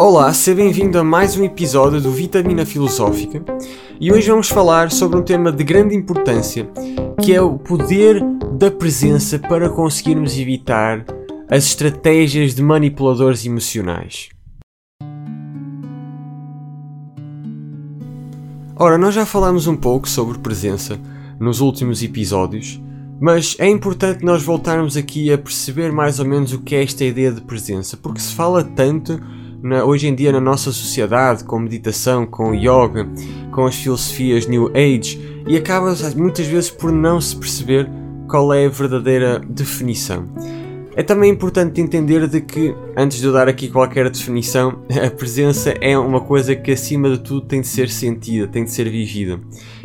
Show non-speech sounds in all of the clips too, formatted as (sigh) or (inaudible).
Olá, seja bem-vindo a mais um episódio do Vitamina Filosófica e hoje vamos falar sobre um tema de grande importância que é o poder da presença para conseguirmos evitar as estratégias de manipuladores emocionais. Ora, nós já falámos um pouco sobre presença nos últimos episódios, mas é importante nós voltarmos aqui a perceber mais ou menos o que é esta ideia de presença, porque se fala tanto na, hoje em dia na nossa sociedade com meditação, com yoga, com as filosofias New Age e acaba muitas vezes por não se perceber qual é a verdadeira definição. É também importante entender de que, antes de eu dar aqui qualquer definição, (laughs) a presença é uma coisa que acima de tudo tem de ser sentida, tem de ser vivida.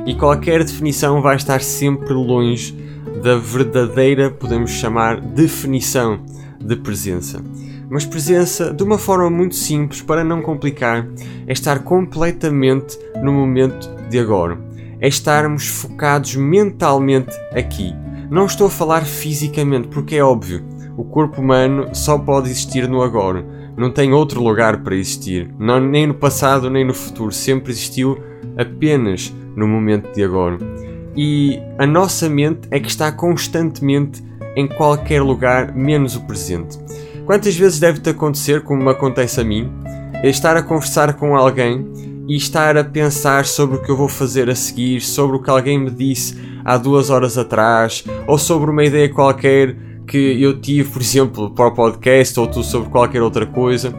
E qualquer definição vai estar sempre longe da verdadeira, podemos chamar, definição de presença. Mas presença, de uma forma muito simples, para não complicar, é estar completamente no momento de agora. É estarmos focados mentalmente aqui. Não estou a falar fisicamente, porque é óbvio o corpo humano só pode existir no agora. Não tem outro lugar para existir. Não, nem no passado nem no futuro. Sempre existiu apenas no momento de agora. E a nossa mente é que está constantemente em qualquer lugar, menos o presente. Quantas vezes deve-te acontecer, como me acontece a mim, estar a conversar com alguém e estar a pensar sobre o que eu vou fazer a seguir, sobre o que alguém me disse há duas horas atrás, ou sobre uma ideia qualquer que eu tive, por exemplo, para o podcast ou sobre qualquer outra coisa.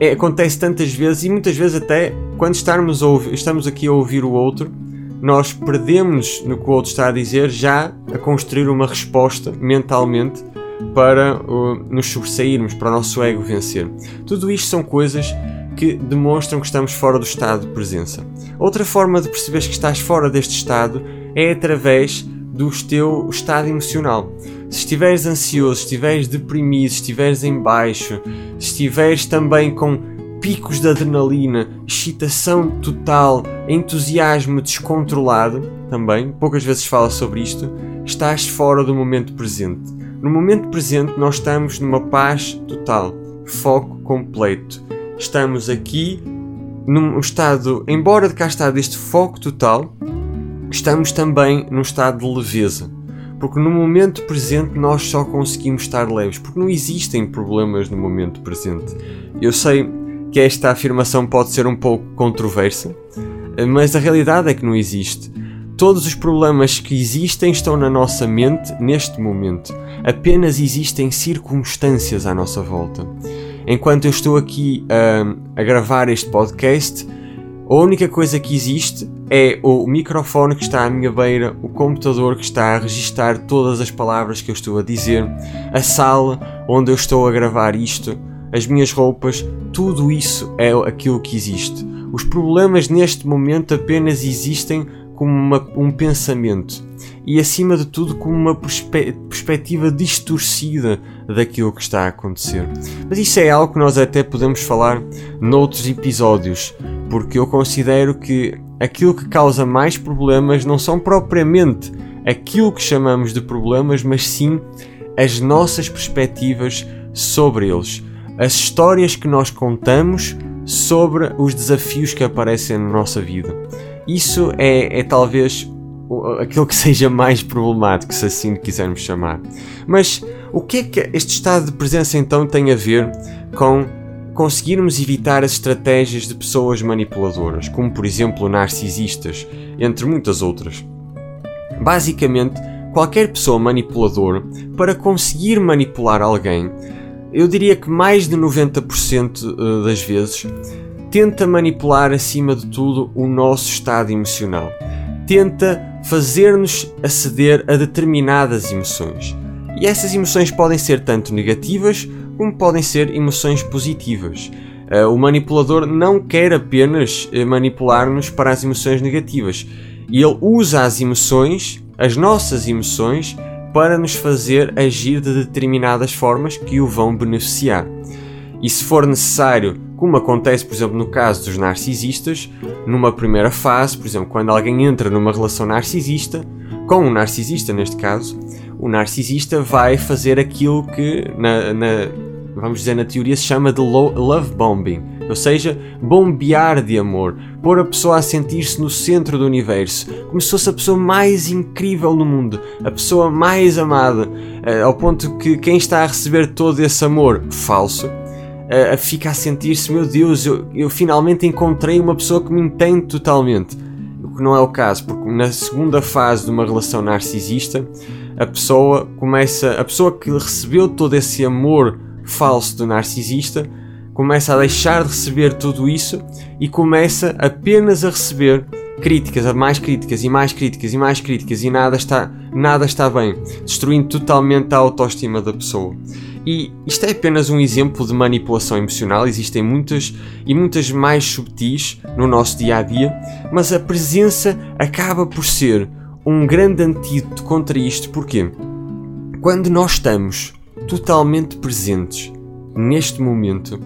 É, acontece tantas vezes e muitas vezes até quando estarmos, ouvir, estamos aqui a ouvir o outro, nós perdemos no que o outro está a dizer já a construir uma resposta mentalmente para uh, nos sobressairmos, para o nosso ego vencer. Tudo isto são coisas que demonstram que estamos fora do estado de presença. Outra forma de perceberes que estás fora deste estado é através do teu estado emocional. Se estiveres ansioso, se estiveres deprimido, se estiveres em baixo, se estiveres também com picos de adrenalina, excitação total, entusiasmo descontrolado, também, poucas vezes fala sobre isto, estás fora do momento presente. No momento presente nós estamos numa paz total, foco completo. Estamos aqui num estado, embora de cá está deste foco total, estamos também num estado de leveza. Porque no momento presente nós só conseguimos estar leves, porque não existem problemas no momento presente. Eu sei que esta afirmação pode ser um pouco controversa, mas a realidade é que não existe. Todos os problemas que existem estão na nossa mente neste momento. Apenas existem circunstâncias à nossa volta. Enquanto eu estou aqui a, a gravar este podcast, a única coisa que existe é o microfone que está à minha beira, o computador que está a registar todas as palavras que eu estou a dizer, a sala onde eu estou a gravar isto, as minhas roupas, tudo isso é aquilo que existe. Os problemas neste momento apenas existem como uma, um pensamento e, acima de tudo, como uma perspe perspectiva distorcida daquilo que está a acontecer. Mas isso é algo que nós até podemos falar noutros episódios, porque eu considero que aquilo que causa mais problemas não são propriamente aquilo que chamamos de problemas, mas sim as nossas perspectivas sobre eles, as histórias que nós contamos sobre os desafios que aparecem na nossa vida. Isso é, é talvez aquilo que (laughs) seja mais problemático, se assim quisermos chamar. Mas o que é que este estado de presença então tem a ver com conseguirmos evitar as estratégias de pessoas manipuladoras, como por exemplo narcisistas, entre muitas outras. Basicamente, qualquer pessoa manipuladora, para conseguir manipular alguém, eu diria que mais de 90% eh, das vezes, tenta manipular acima de tudo o nosso estado emocional. Tenta fazer-nos aceder a determinadas emoções. E essas emoções podem ser tanto negativas como podem ser emoções positivas. Uh, o manipulador não quer apenas uh, manipular-nos para as emoções negativas. Ele usa as emoções, as nossas emoções, para nos fazer agir de determinadas formas que o vão beneficiar. E se for necessário, como acontece, por exemplo, no caso dos narcisistas, numa primeira fase, por exemplo, quando alguém entra numa relação narcisista, com um narcisista neste caso, o narcisista vai fazer aquilo que, na, na, vamos dizer, na teoria se chama de love bombing, ou seja, bombear de amor, pôr a pessoa a sentir-se no centro do universo, como se fosse a pessoa mais incrível no mundo, a pessoa mais amada, uh, ao ponto que quem está a receber todo esse amor falso uh, fica a sentir-se: meu Deus, eu, eu finalmente encontrei uma pessoa que me entende totalmente. O que não é o caso, porque na segunda fase de uma relação narcisista, a pessoa começa, a pessoa que recebeu todo esse amor falso do narcisista, começa a deixar de receber tudo isso e começa apenas a receber críticas, a mais críticas e mais críticas e mais críticas e nada está, nada está bem, destruindo totalmente a autoestima da pessoa. E isto é apenas um exemplo de manipulação emocional, existem muitas e muitas mais subtis no nosso dia a dia, mas a presença acaba por ser um grande antídoto contra isto, porque quando nós estamos totalmente presentes neste momento,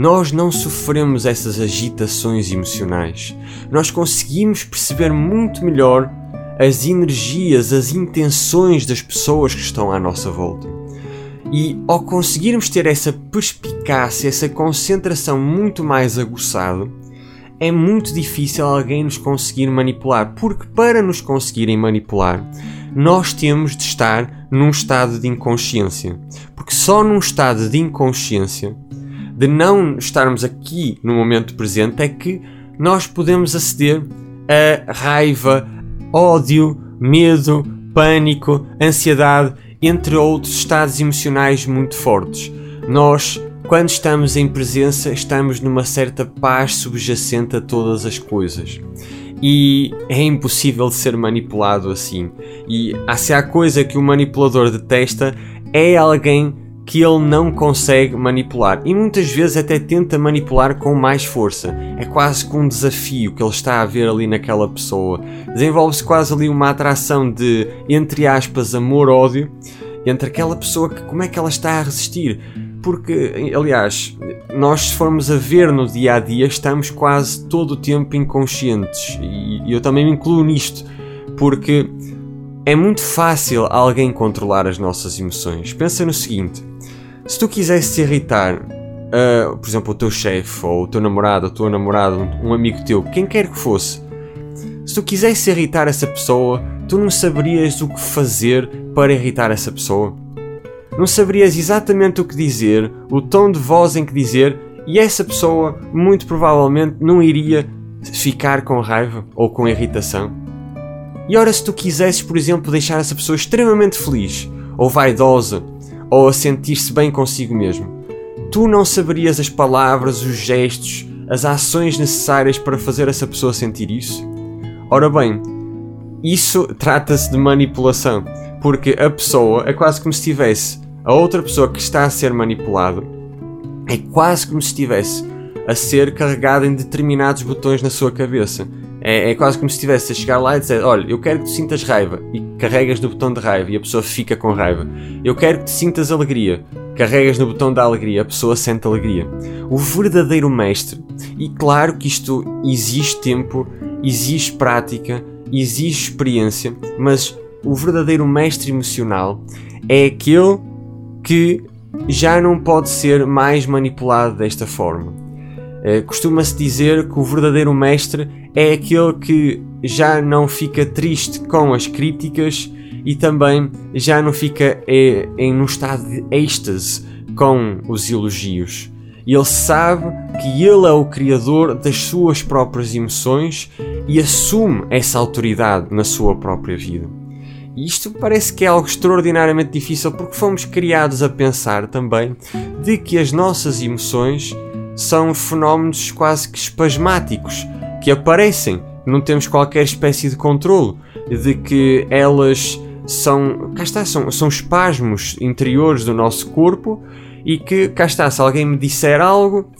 nós não sofremos essas agitações emocionais. Nós conseguimos perceber muito melhor as energias, as intenções das pessoas que estão à nossa volta. E ao conseguirmos ter essa perspicácia, essa concentração muito mais aguçada, é muito difícil alguém nos conseguir manipular, porque para nos conseguirem manipular, nós temos de estar num estado de inconsciência. Porque só num estado de inconsciência, de não estarmos aqui no momento presente, é que nós podemos aceder a raiva, ódio, medo, pânico, ansiedade entre outros estados emocionais muito fortes. Nós, quando estamos em presença, estamos numa certa paz subjacente a todas as coisas. E é impossível de ser manipulado assim. E se há coisa que o manipulador detesta, é alguém que ele não consegue manipular e muitas vezes até tenta manipular com mais força. É quase que um desafio que ele está a ver ali naquela pessoa. Desenvolve-se quase ali uma atração de, entre aspas, amor-ódio entre aquela pessoa que como é que ela está a resistir. Porque, aliás, nós se formos a ver no dia a dia, estamos quase todo o tempo inconscientes. E eu também me incluo nisto. Porque é muito fácil alguém controlar as nossas emoções. Pensa no seguinte: se tu quisesse irritar, uh, por exemplo, o teu chefe, ou o teu namorado, ou a tua namorada, um amigo teu, quem quer que fosse, se tu quisesse irritar essa pessoa, tu não saberias o que fazer para irritar essa pessoa. Não saberias exatamente o que dizer, o tom de voz em que dizer, e essa pessoa muito provavelmente não iria ficar com raiva ou com irritação. E ora, se tu quisesses, por exemplo, deixar essa pessoa extremamente feliz, ou vaidosa, ou a sentir-se bem consigo mesmo. Tu não saberias as palavras, os gestos, as ações necessárias para fazer essa pessoa sentir isso? Ora bem, isso trata-se de manipulação, porque a pessoa é quase como se tivesse a outra pessoa que está a ser manipulada, é quase como se estivesse a ser carregada em determinados botões na sua cabeça. É, é, quase como se estivesse a chegar lá e dizer: Olha, eu quero que tu sintas raiva. E carregas no botão de raiva e a pessoa fica com raiva. Eu quero que tu sintas alegria. Carregas no botão da alegria, a pessoa sente alegria. O verdadeiro mestre, e claro que isto exige tempo, exige prática, exige experiência, mas o verdadeiro mestre emocional é aquele que já não pode ser mais manipulado desta forma. Uh, Costuma-se dizer que o verdadeiro mestre é aquele que já não fica triste com as críticas e também já não fica é, em um estado de êxtase com os elogios. Ele sabe que ele é o criador das suas próprias emoções e assume essa autoridade na sua própria vida. E isto parece que é algo extraordinariamente difícil porque fomos criados a pensar também de que as nossas emoções são fenómenos quase que espasmáticos que aparecem, não temos qualquer espécie de controle, de que elas são, cá está, são, são espasmos interiores do nosso corpo e que, cá está, se alguém me disser algo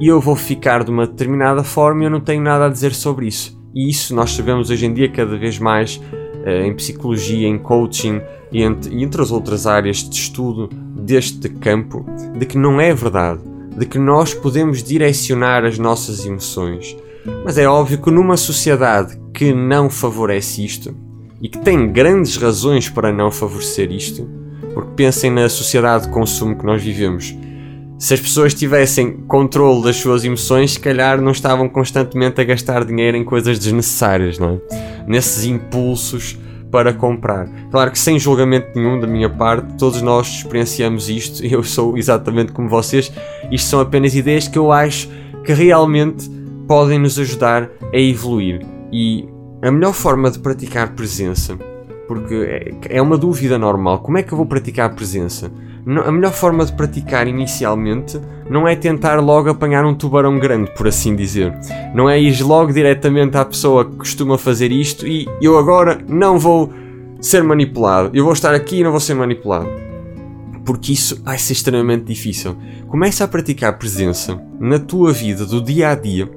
e eu vou ficar de uma determinada forma, eu não tenho nada a dizer sobre isso. E isso nós sabemos hoje em dia cada vez mais eh, em psicologia, em coaching e entre, e entre as outras áreas de estudo deste campo, de que não é verdade, de que nós podemos direcionar as nossas emoções mas é óbvio que numa sociedade que não favorece isto, e que tem grandes razões para não favorecer isto, porque pensem na sociedade de consumo que nós vivemos. Se as pessoas tivessem controle das suas emoções, se calhar não estavam constantemente a gastar dinheiro em coisas desnecessárias, não é? Nesses impulsos para comprar. Claro que sem julgamento nenhum da minha parte, todos nós experienciamos isto, (laughs) eu sou exatamente como vocês. Isto são apenas ideias que eu acho que realmente podem nos ajudar a evoluir. E a melhor forma de praticar presença, porque é, é uma dúvida normal, como é que eu vou praticar presença? a melhor forma de praticar inicialmente não é tentar logo apanhar um tubarão grande, por assim dizer. Não é ir logo diretamente à pessoa que costuma fazer isto e eu agora não vou ser manipulado. Eu vou estar aqui e não vou ser manipulado. Porque isso vai ser extremamente difícil. Começa a praticar presença na tua vida do dia a dia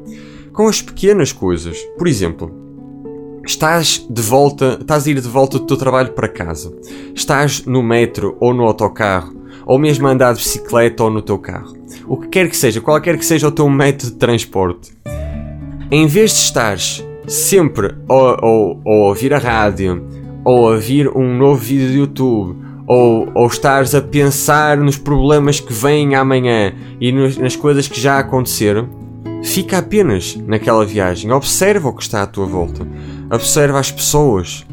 com as pequenas coisas. Por exemplo, Estás de volta, estás a ir de volta do teu trabalho para casa. Estás no metro ou no autocarro, ou mesmo a andar de bicicleta ou no teu carro. O que quer que seja, qualquer que seja o teu método de transporte. Em vez de estares sempre ou, ou, ou a ouvir a rádio, ou a ouvir um novo vídeo do YouTube, ou, ou estares a pensar nos problemas que vêm amanhã e nos, nas coisas que já aconteceram, fica apenas naquela viagem. Observa o que está à tua volta observa as pessoas,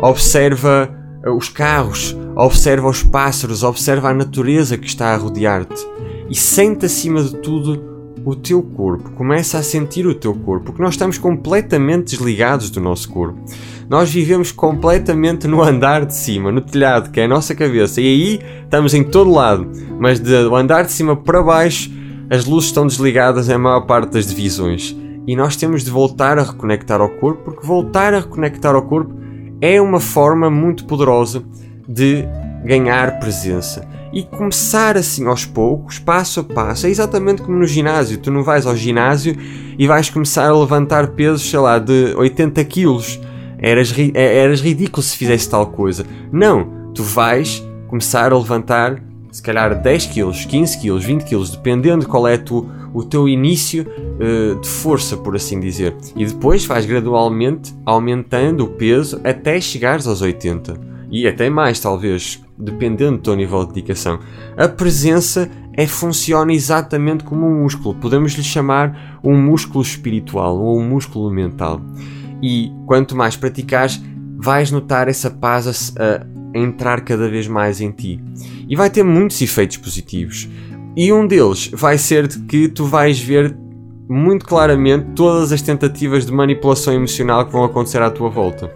observa eh, os carros, observa os pássaros, observa a natureza que está a rodear-te e sente acima de tudo o teu corpo. Começa a sentir o teu corpo, porque nós estamos completamente desligados do nosso corpo. Nós vivemos completamente no andar de cima, no telhado, que é a nossa cabeça, e aí estamos em todo lado, mas do andar de cima para baixo as luzes estão desligadas em maior parte das divisões. E nós temos de voltar a reconectar ao corpo, porque voltar a reconectar ao corpo é uma forma muito poderosa de ganhar presença. E começar assim aos poucos, passo a passo, é exatamente como no ginásio. Tu não vais ao ginásio e vais começar a levantar pesos, sei lá, de 80 quilos. Eras, é, eras ridículo se fizesse tal coisa. Não, tu vais começar a levantar se calhar 10 quilos, 15 quilos, 20 quilos, dependendo de qual é tu, o teu início uh, de força, por assim dizer. E depois vais gradualmente aumentando o peso até chegares aos 80. E até mais, talvez, dependendo do teu nível de dedicação. A presença é, funciona exatamente como um músculo. Podemos lhe chamar um músculo espiritual ou um músculo mental. E quanto mais praticares, vais notar essa paz a, a entrar cada vez mais em ti e vai ter muitos efeitos positivos. E um deles vai ser de que tu vais ver muito claramente todas as tentativas de manipulação emocional que vão acontecer à tua volta.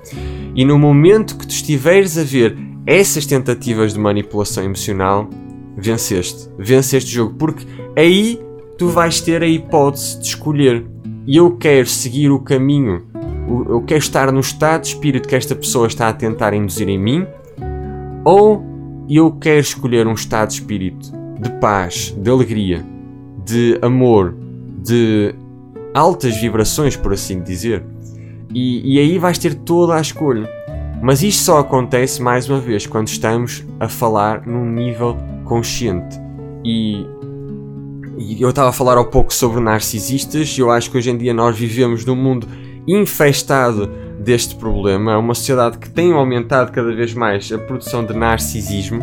E no momento que tu estiveres a ver essas tentativas de manipulação emocional, venceste. Venceste o jogo, porque aí tu vais ter a hipótese de escolher. E eu quero seguir o caminho, eu quero estar no estado de espírito que esta pessoa está a tentar induzir em mim, ou eu quero escolher um estado de espírito de paz, de alegria, de amor, de altas vibrações, por assim dizer. E, e aí vais ter toda a escolha. Mas isto só acontece, mais uma vez, quando estamos a falar num nível consciente. E, e eu estava a falar há pouco sobre narcisistas, e eu acho que hoje em dia nós vivemos num mundo infestado deste problema. É uma sociedade que tem aumentado cada vez mais a produção de narcisismo.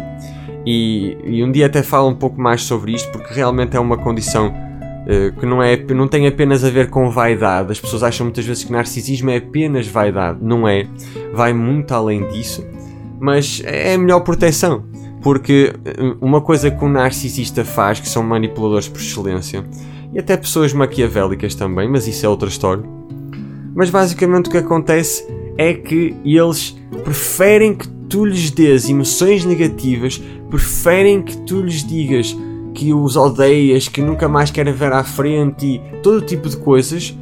E, e um dia até falo um pouco mais sobre isto, porque realmente é uma condição uh, que não, é, não tem apenas a ver com vaidade. As pessoas acham muitas vezes que narcisismo é apenas vaidade. Não é. Vai muito além disso. Mas é a melhor proteção. Porque eh, uma coisa que um narcisista faz, que são manipuladores por excelência, e até pessoas maquiavélicas também, mas isso é outra história mas basicamente o que acontece é que eles preferem que tu lhes dês emoções negativas, preferem que tu lhes digas que os odeias, que nunca mais querem ver à frente e todo tipo de coisas,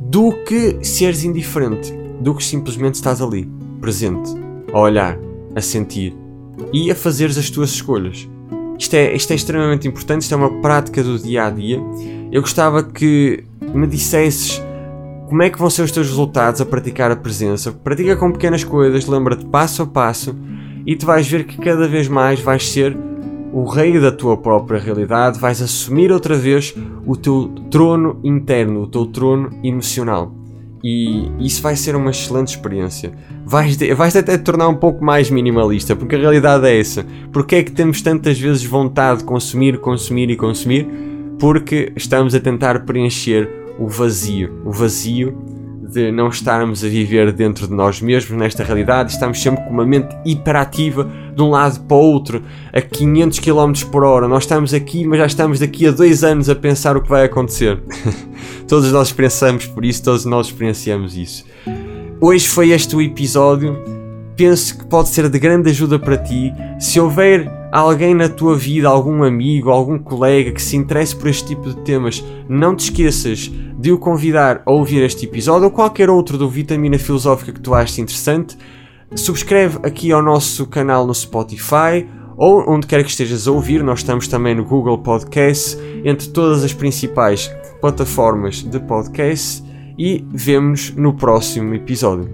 do que seres indiferente, do que simplesmente estás ali, presente, a olhar, a sentir e a fazeres as tuas escolhas. Isto é, isto é extremamente importante, isto é uma prática do dia a dia. Eu gostava que me dissesses como é que vão ser os teus resultados a praticar a presença? Pratica com pequenas coisas, lembra-te passo a passo e tu vais ver que cada vez mais vais ser o rei da tua própria realidade, vais assumir outra vez o teu trono interno, o teu trono emocional. e isso vai ser uma excelente experiência. Vais, de, vais até te tornar um pouco mais minimalista, porque a realidade é essa. Porque é que temos tantas vezes vontade de consumir, consumir e consumir? Porque estamos a tentar preencher o vazio. O vazio de não estarmos a viver dentro de nós mesmos nesta realidade, estamos sempre com uma mente hiperativa de um lado para o outro, a 500 km por hora. Nós estamos aqui, mas já estamos daqui a dois anos a pensar o que vai acontecer. (laughs) todos nós pensamos por isso, todos nós experienciamos isso. Hoje foi este o episódio. Penso que pode ser de grande ajuda para ti. Se houver alguém na tua vida, algum amigo, algum colega que se interesse por este tipo de temas, não te esqueças de o convidar a ouvir este episódio ou qualquer outro do Vitamina Filosófica que tu aches interessante. Subscreve aqui ao nosso canal no Spotify ou onde quer que estejas a ouvir. Nós estamos também no Google Podcast, entre todas as principais plataformas de podcast. E vemos no próximo episódio.